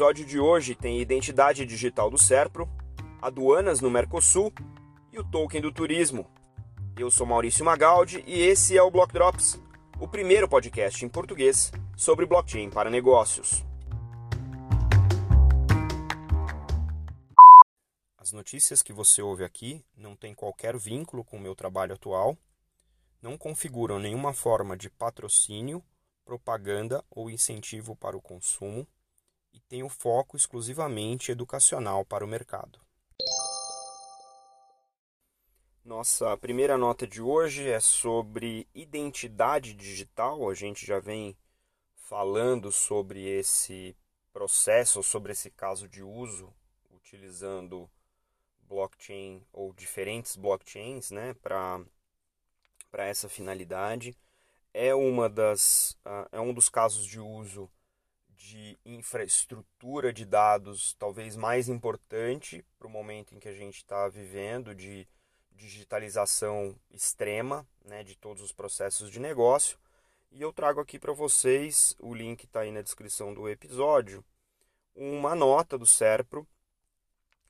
episódio de hoje tem identidade digital do Serpro, aduanas no Mercosul e o token do turismo. Eu sou Maurício Magaldi e esse é o Block Drops, o primeiro podcast em português sobre blockchain para negócios. As notícias que você ouve aqui não têm qualquer vínculo com o meu trabalho atual, não configuram nenhuma forma de patrocínio, propaganda ou incentivo para o consumo têm o foco exclusivamente educacional para o mercado. Nossa primeira nota de hoje é sobre identidade digital. A gente já vem falando sobre esse processo, sobre esse caso de uso, utilizando blockchain ou diferentes blockchains né, para essa finalidade. É, uma das, uh, é um dos casos de uso de infraestrutura de dados talvez mais importante para o momento em que a gente está vivendo, de digitalização extrema né, de todos os processos de negócio. E eu trago aqui para vocês, o link está aí na descrição do episódio, uma nota do SERPRO,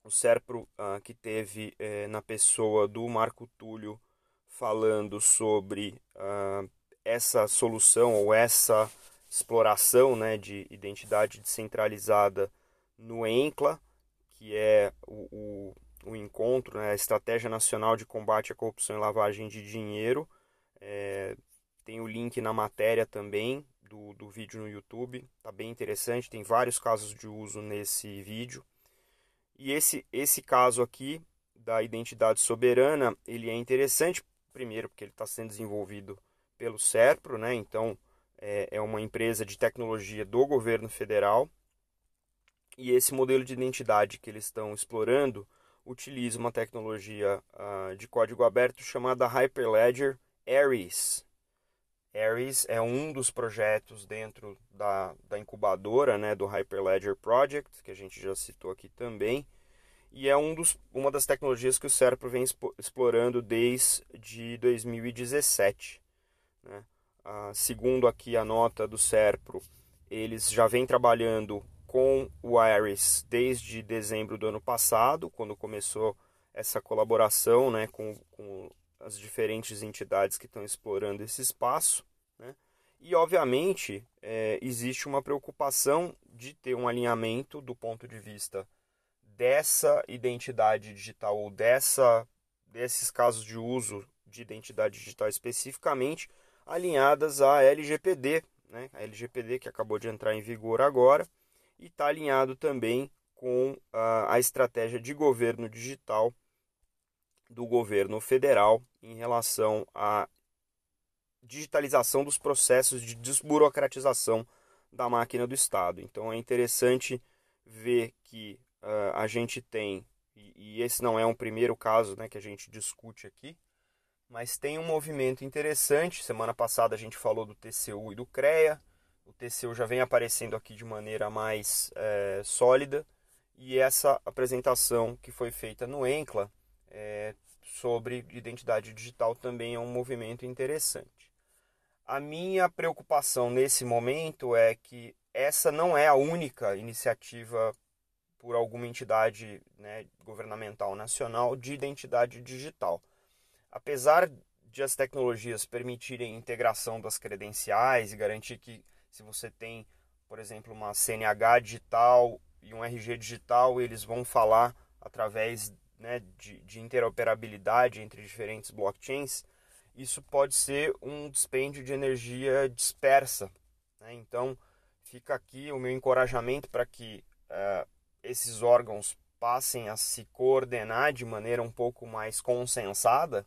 o SERPRO uh, que teve eh, na pessoa do Marco Túlio falando sobre uh, essa solução ou essa exploração né, de identidade descentralizada no ENCLA, que é o, o o encontro, né, a Estratégia Nacional de Combate à Corrupção e Lavagem de Dinheiro. É, tem o link na matéria também do, do vídeo no YouTube, tá bem interessante, tem vários casos de uso nesse vídeo. E esse, esse caso aqui da identidade soberana, ele é interessante, primeiro porque ele está sendo desenvolvido pelo SERPRO, né? então é, é uma empresa de tecnologia do governo federal, e esse modelo de identidade que eles estão explorando utiliza uma tecnologia uh, de código aberto chamada Hyperledger Ares. Ares é um dos projetos dentro da, da incubadora né, do Hyperledger Project, que a gente já citou aqui também, e é um dos, uma das tecnologias que o Serpro vem explorando desde 2017. Né? Uh, segundo aqui a nota do Serpro, eles já vêm trabalhando com o Ares desde dezembro do ano passado, quando começou essa colaboração né, com, com as diferentes entidades que estão explorando esse espaço. Né? E, obviamente, é, existe uma preocupação de ter um alinhamento do ponto de vista dessa identidade digital ou dessa, desses casos de uso de identidade digital especificamente alinhadas à LGPD, né? a LGPD que acabou de entrar em vigor agora, e está alinhado também com a, a estratégia de governo digital do governo federal em relação à digitalização dos processos de desburocratização da máquina do Estado. Então é interessante ver que uh, a gente tem, e, e, esse não é um primeiro caso né, que a gente discute aqui, mas tem um movimento interessante. Semana passada a gente falou do TCU e do CREA, o TCU já vem aparecendo aqui de maneira mais é, sólida e essa apresentação que foi feita no ENCLA é, sobre identidade digital também é um movimento interessante. A minha preocupação nesse momento é que essa não é a única iniciativa por alguma entidade né, governamental nacional de identidade digital. Apesar de as tecnologias permitirem integração das credenciais e garantir que se você tem, por exemplo, uma CNH digital e um RG digital, eles vão falar através né, de, de interoperabilidade entre diferentes blockchains. Isso pode ser um dispêndio de energia dispersa. Né? Então, fica aqui o meu encorajamento para que uh, esses órgãos passem a se coordenar de maneira um pouco mais consensada,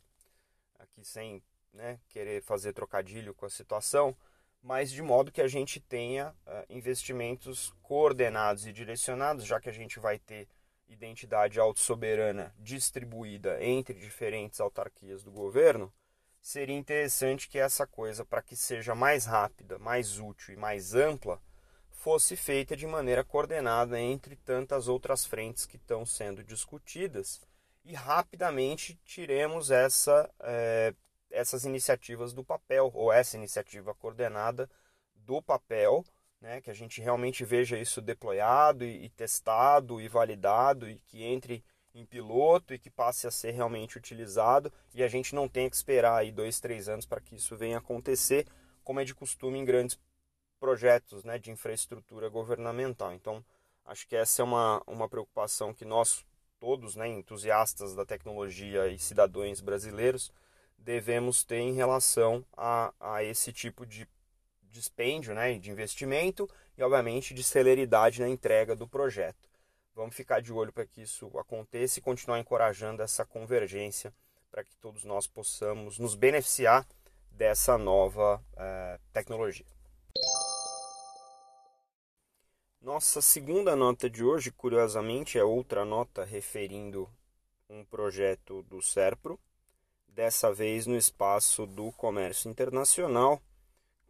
aqui sem né, querer fazer trocadilho com a situação, mas de modo que a gente tenha uh, investimentos coordenados e direcionados, já que a gente vai ter identidade autossoberana distribuída entre diferentes autarquias do governo, seria interessante que essa coisa, para que seja mais rápida, mais útil e mais ampla, fosse feita de maneira coordenada entre tantas outras frentes que estão sendo discutidas e rapidamente tiremos essa eh, essas iniciativas do papel, ou essa iniciativa coordenada do papel, né, que a gente realmente veja isso deployado e, e testado e validado e que entre em piloto e que passe a ser realmente utilizado e a gente não tenha que esperar aí dois, três anos para que isso venha acontecer, como é de costume em grandes projetos né, de infraestrutura governamental. Então, acho que essa é uma, uma preocupação que nós todos, né, entusiastas da tecnologia e cidadãos brasileiros, devemos ter em relação a, a esse tipo de dispêndio, né, de investimento e, obviamente, de celeridade na entrega do projeto. Vamos ficar de olho para que isso aconteça e continuar encorajando essa convergência para que todos nós possamos nos beneficiar dessa nova eh, tecnologia. Nossa segunda nota de hoje, curiosamente, é outra nota referindo um projeto do SERPRO, dessa vez no espaço do comércio internacional,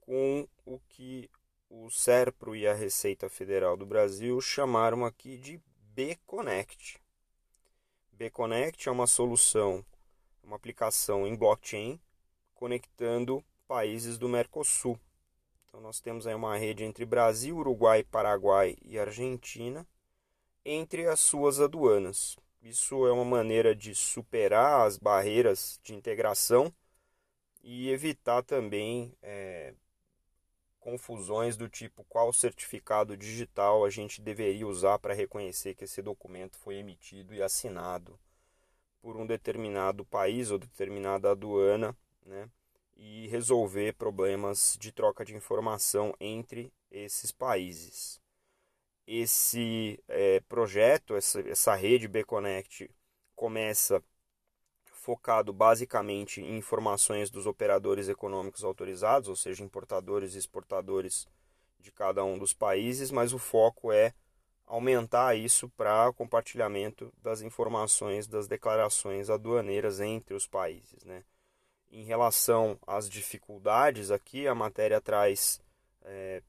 com o que o SERPRO e a Receita Federal do Brasil chamaram aqui de B-Connect. B-Connect é uma solução, uma aplicação em blockchain conectando países do Mercosul. Então nós temos aí uma rede entre Brasil, Uruguai, Paraguai e Argentina entre as suas aduanas. Isso é uma maneira de superar as barreiras de integração e evitar também é, confusões do tipo qual certificado digital a gente deveria usar para reconhecer que esse documento foi emitido e assinado por um determinado país ou determinada aduana, né? E resolver problemas de troca de informação entre esses países. Esse é, projeto, essa, essa rede B-Connect, começa focado basicamente em informações dos operadores econômicos autorizados, ou seja, importadores e exportadores de cada um dos países, mas o foco é aumentar isso para compartilhamento das informações das declarações aduaneiras entre os países. Né? Em relação às dificuldades, aqui a matéria traz é,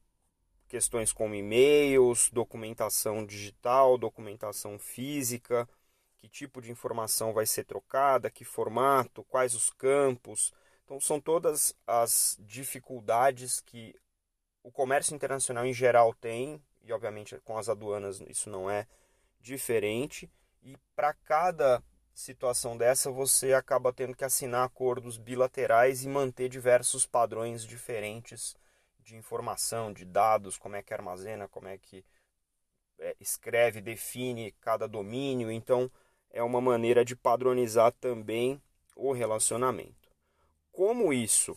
questões como e-mails, documentação digital, documentação física, que tipo de informação vai ser trocada, que formato, quais os campos. Então, são todas as dificuldades que o comércio internacional em geral tem, e obviamente com as aduanas isso não é diferente. E para cada situação dessa, você acaba tendo que assinar acordos bilaterais e manter diversos padrões diferentes de informação, de dados, como é que armazena, como é que é, escreve, define cada domínio. Então, é uma maneira de padronizar também o relacionamento. Como isso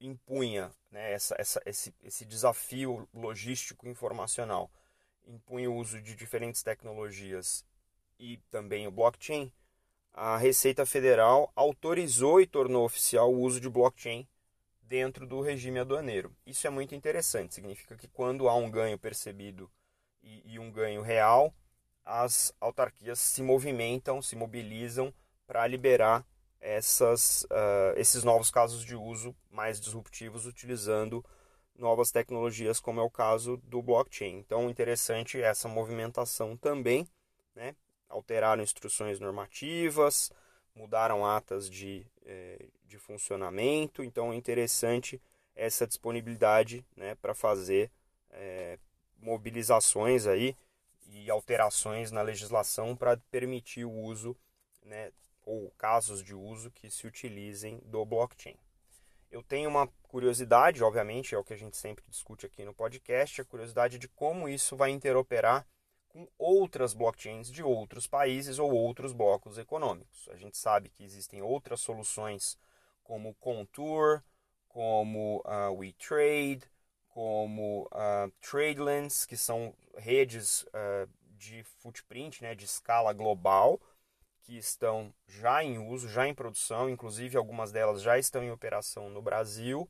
impunha né, essa, essa, esse, esse desafio logístico informacional, impunha o uso de diferentes tecnologias e também o blockchain, a Receita Federal autorizou e tornou oficial o uso de blockchain dentro do regime aduaneiro. Isso é muito interessante, significa que quando há um ganho percebido e, e um ganho real, as autarquias se movimentam, se mobilizam para liberar essas, uh, esses novos casos de uso mais disruptivos utilizando novas tecnologias, como é o caso do blockchain. Então, interessante essa movimentação também, né? Alteraram instruções normativas, mudaram atas de, eh, de funcionamento, então é interessante essa disponibilidade né, para fazer eh, mobilizações aí e alterações na legislação para permitir o uso, né, ou casos de uso que se utilizem do blockchain. Eu tenho uma curiosidade, obviamente, é o que a gente sempre discute aqui no podcast, a curiosidade de como isso vai interoperar com outras blockchains de outros países ou outros blocos econômicos. A gente sabe que existem outras soluções como Contour, como uh, WeTrade, como uh, Tradelands, que são redes uh, de footprint, né, de escala global, que estão já em uso, já em produção, inclusive algumas delas já estão em operação no Brasil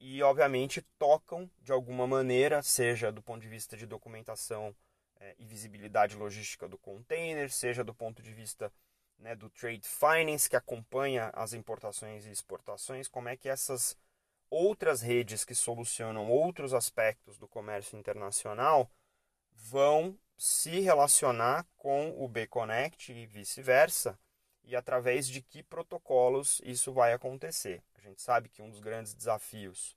e, obviamente, tocam de alguma maneira, seja do ponto de vista de documentação é, e visibilidade logística do container, seja do ponto de vista né, do trade finance, que acompanha as importações e exportações, como é que essas outras redes que solucionam outros aspectos do comércio internacional vão se relacionar com o B-Connect e vice-versa, e através de que protocolos isso vai acontecer. A gente sabe que um dos grandes desafios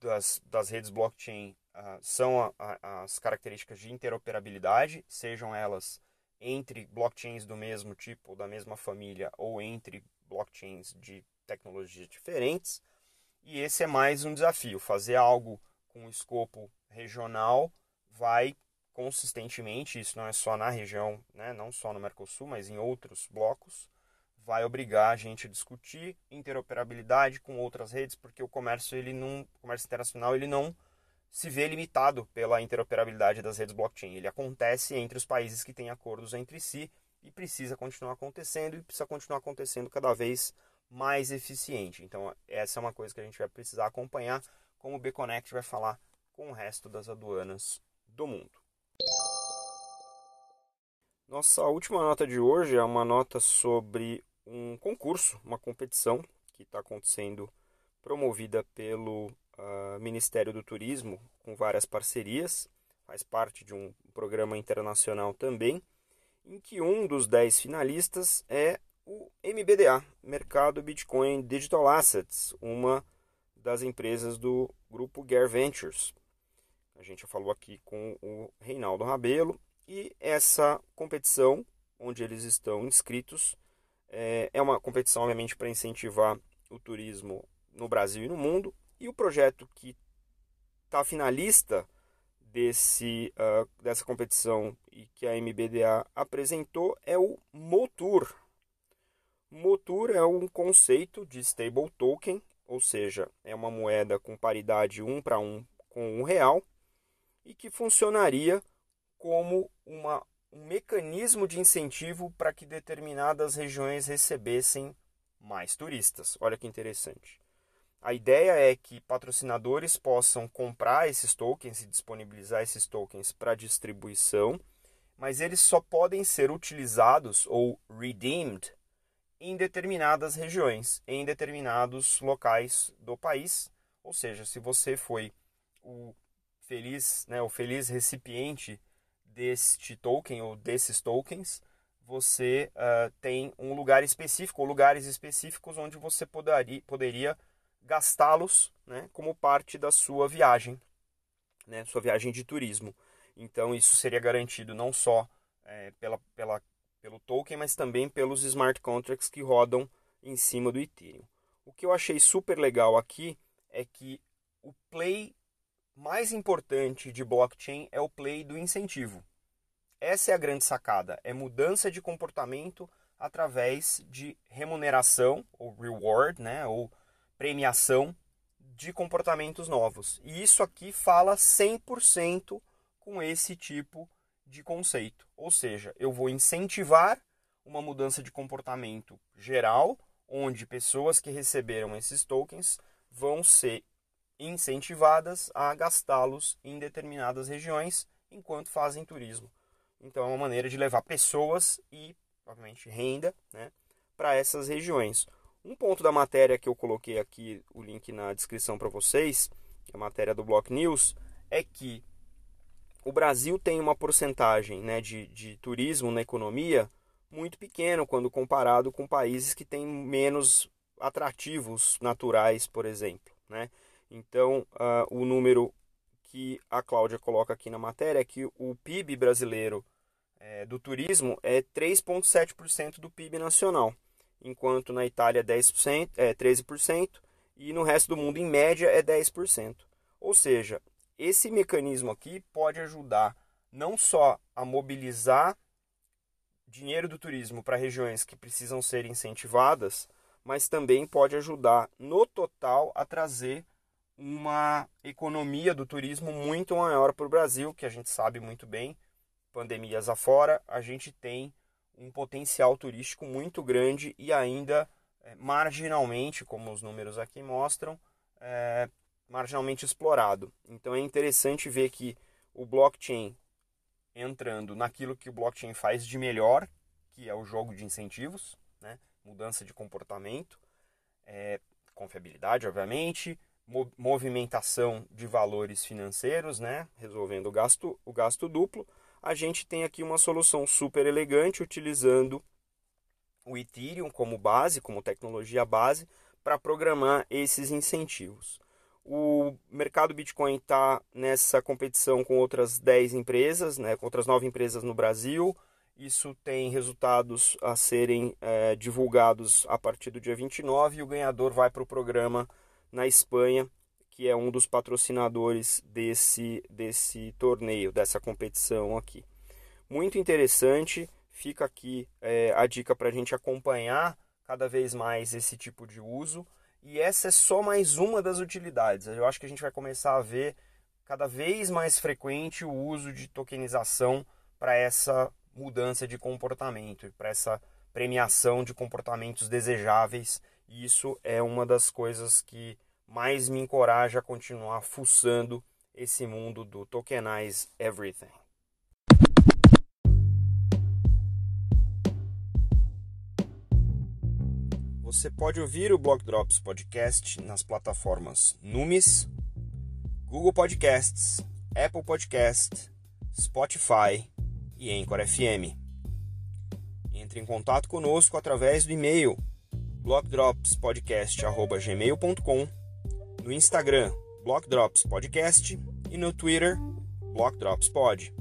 das, das redes blockchain uh, são a, a, as características de interoperabilidade, sejam elas entre blockchains do mesmo tipo, da mesma família, ou entre blockchains de tecnologias diferentes. E esse é mais um desafio. Fazer algo com escopo regional vai consistentemente, isso não é só na região, né, não só no Mercosul, mas em outros blocos, vai obrigar a gente a discutir interoperabilidade com outras redes, porque o comércio ele não, o comércio internacional ele não se vê limitado pela interoperabilidade das redes blockchain. Ele acontece entre os países que têm acordos entre si e precisa continuar acontecendo e precisa continuar acontecendo cada vez mais eficiente. Então, essa é uma coisa que a gente vai precisar acompanhar, como o B-Connect vai falar com o resto das aduanas do mundo. Nossa última nota de hoje é uma nota sobre um concurso, uma competição que está acontecendo, promovida pelo uh, Ministério do Turismo, com várias parcerias, faz parte de um programa internacional também, em que um dos dez finalistas é o MBDA, Mercado Bitcoin Digital Assets, uma das empresas do grupo Gear Ventures. A gente já falou aqui com o Reinaldo Rabelo e essa competição, onde eles estão inscritos, é, é uma competição, obviamente, para incentivar o turismo no Brasil e no mundo. E o projeto que está finalista desse, uh, dessa competição e que a MBDA apresentou é o Motur. Motur é um conceito de stable token, ou seja, é uma moeda com paridade um para um com um real e que funcionaria como uma, um mecanismo de incentivo para que determinadas regiões recebessem mais turistas. Olha que interessante. A ideia é que patrocinadores possam comprar esses tokens e disponibilizar esses tokens para distribuição, mas eles só podem ser utilizados ou redeemed em determinadas regiões, em determinados locais do país. Ou seja, se você foi o feliz, né, o feliz recipiente deste token ou desses tokens, você uh, tem um lugar específico ou lugares específicos onde você poderia, poderia gastá-los né, como parte da sua viagem, né, sua viagem de turismo. Então isso seria garantido não só é, pela, pela, pelo token, mas também pelos smart contracts que rodam em cima do Ethereum. O que eu achei super legal aqui é que o play mais importante de blockchain é o play do incentivo. Essa é a grande sacada, é mudança de comportamento através de remuneração ou reward, né, ou premiação de comportamentos novos. E isso aqui fala 100% com esse tipo de conceito. Ou seja, eu vou incentivar uma mudança de comportamento geral, onde pessoas que receberam esses tokens vão ser incentivadas a gastá-los em determinadas regiões enquanto fazem turismo. Então é uma maneira de levar pessoas e, obviamente, renda né, para essas regiões. Um ponto da matéria que eu coloquei aqui, o link na descrição para vocês, a matéria do Block News, é que o Brasil tem uma porcentagem né, de, de turismo na economia muito pequeno quando comparado com países que têm menos atrativos naturais, por exemplo. Né? Então, uh, o número que a Cláudia coloca aqui na matéria é que o PIB brasileiro é, do turismo é 3,7% do PIB nacional, enquanto na Itália 10%, é 13% e no resto do mundo, em média, é 10%. Ou seja, esse mecanismo aqui pode ajudar não só a mobilizar dinheiro do turismo para regiões que precisam ser incentivadas, mas também pode ajudar no total a trazer uma economia do turismo muito maior para o Brasil, que a gente sabe muito bem, pandemias afora, a gente tem um potencial turístico muito grande e ainda é, marginalmente, como os números aqui mostram, é, marginalmente explorado. Então é interessante ver que o blockchain entrando naquilo que o blockchain faz de melhor, que é o jogo de incentivos, né? mudança de comportamento, é, confiabilidade, obviamente, movimentação de valores financeiros, né, resolvendo o gasto, o gasto duplo, a gente tem aqui uma solução super elegante utilizando o Ethereum como base, como tecnologia base, para programar esses incentivos. O mercado Bitcoin está nessa competição com outras 10 empresas, né, com outras 9 empresas no Brasil. Isso tem resultados a serem é, divulgados a partir do dia 29 e o ganhador vai para o programa na Espanha, que é um dos patrocinadores desse, desse torneio, dessa competição aqui. Muito interessante, fica aqui é, a dica para a gente acompanhar cada vez mais esse tipo de uso. E essa é só mais uma das utilidades. Eu acho que a gente vai começar a ver cada vez mais frequente o uso de tokenização para essa mudança de comportamento, para essa premiação de comportamentos desejáveis. E isso é uma das coisas que mais me encoraja a continuar fuçando esse mundo do Tokenize Everything. Você pode ouvir o Block Drops Podcast nas plataformas Numis, Google Podcasts, Apple Podcast, Spotify e Anchor FM. Entre em contato conosco através do e-mail blockdropspodcast@gmail.com, no Instagram Block Drops Podcast e no Twitter Block Drops Pod.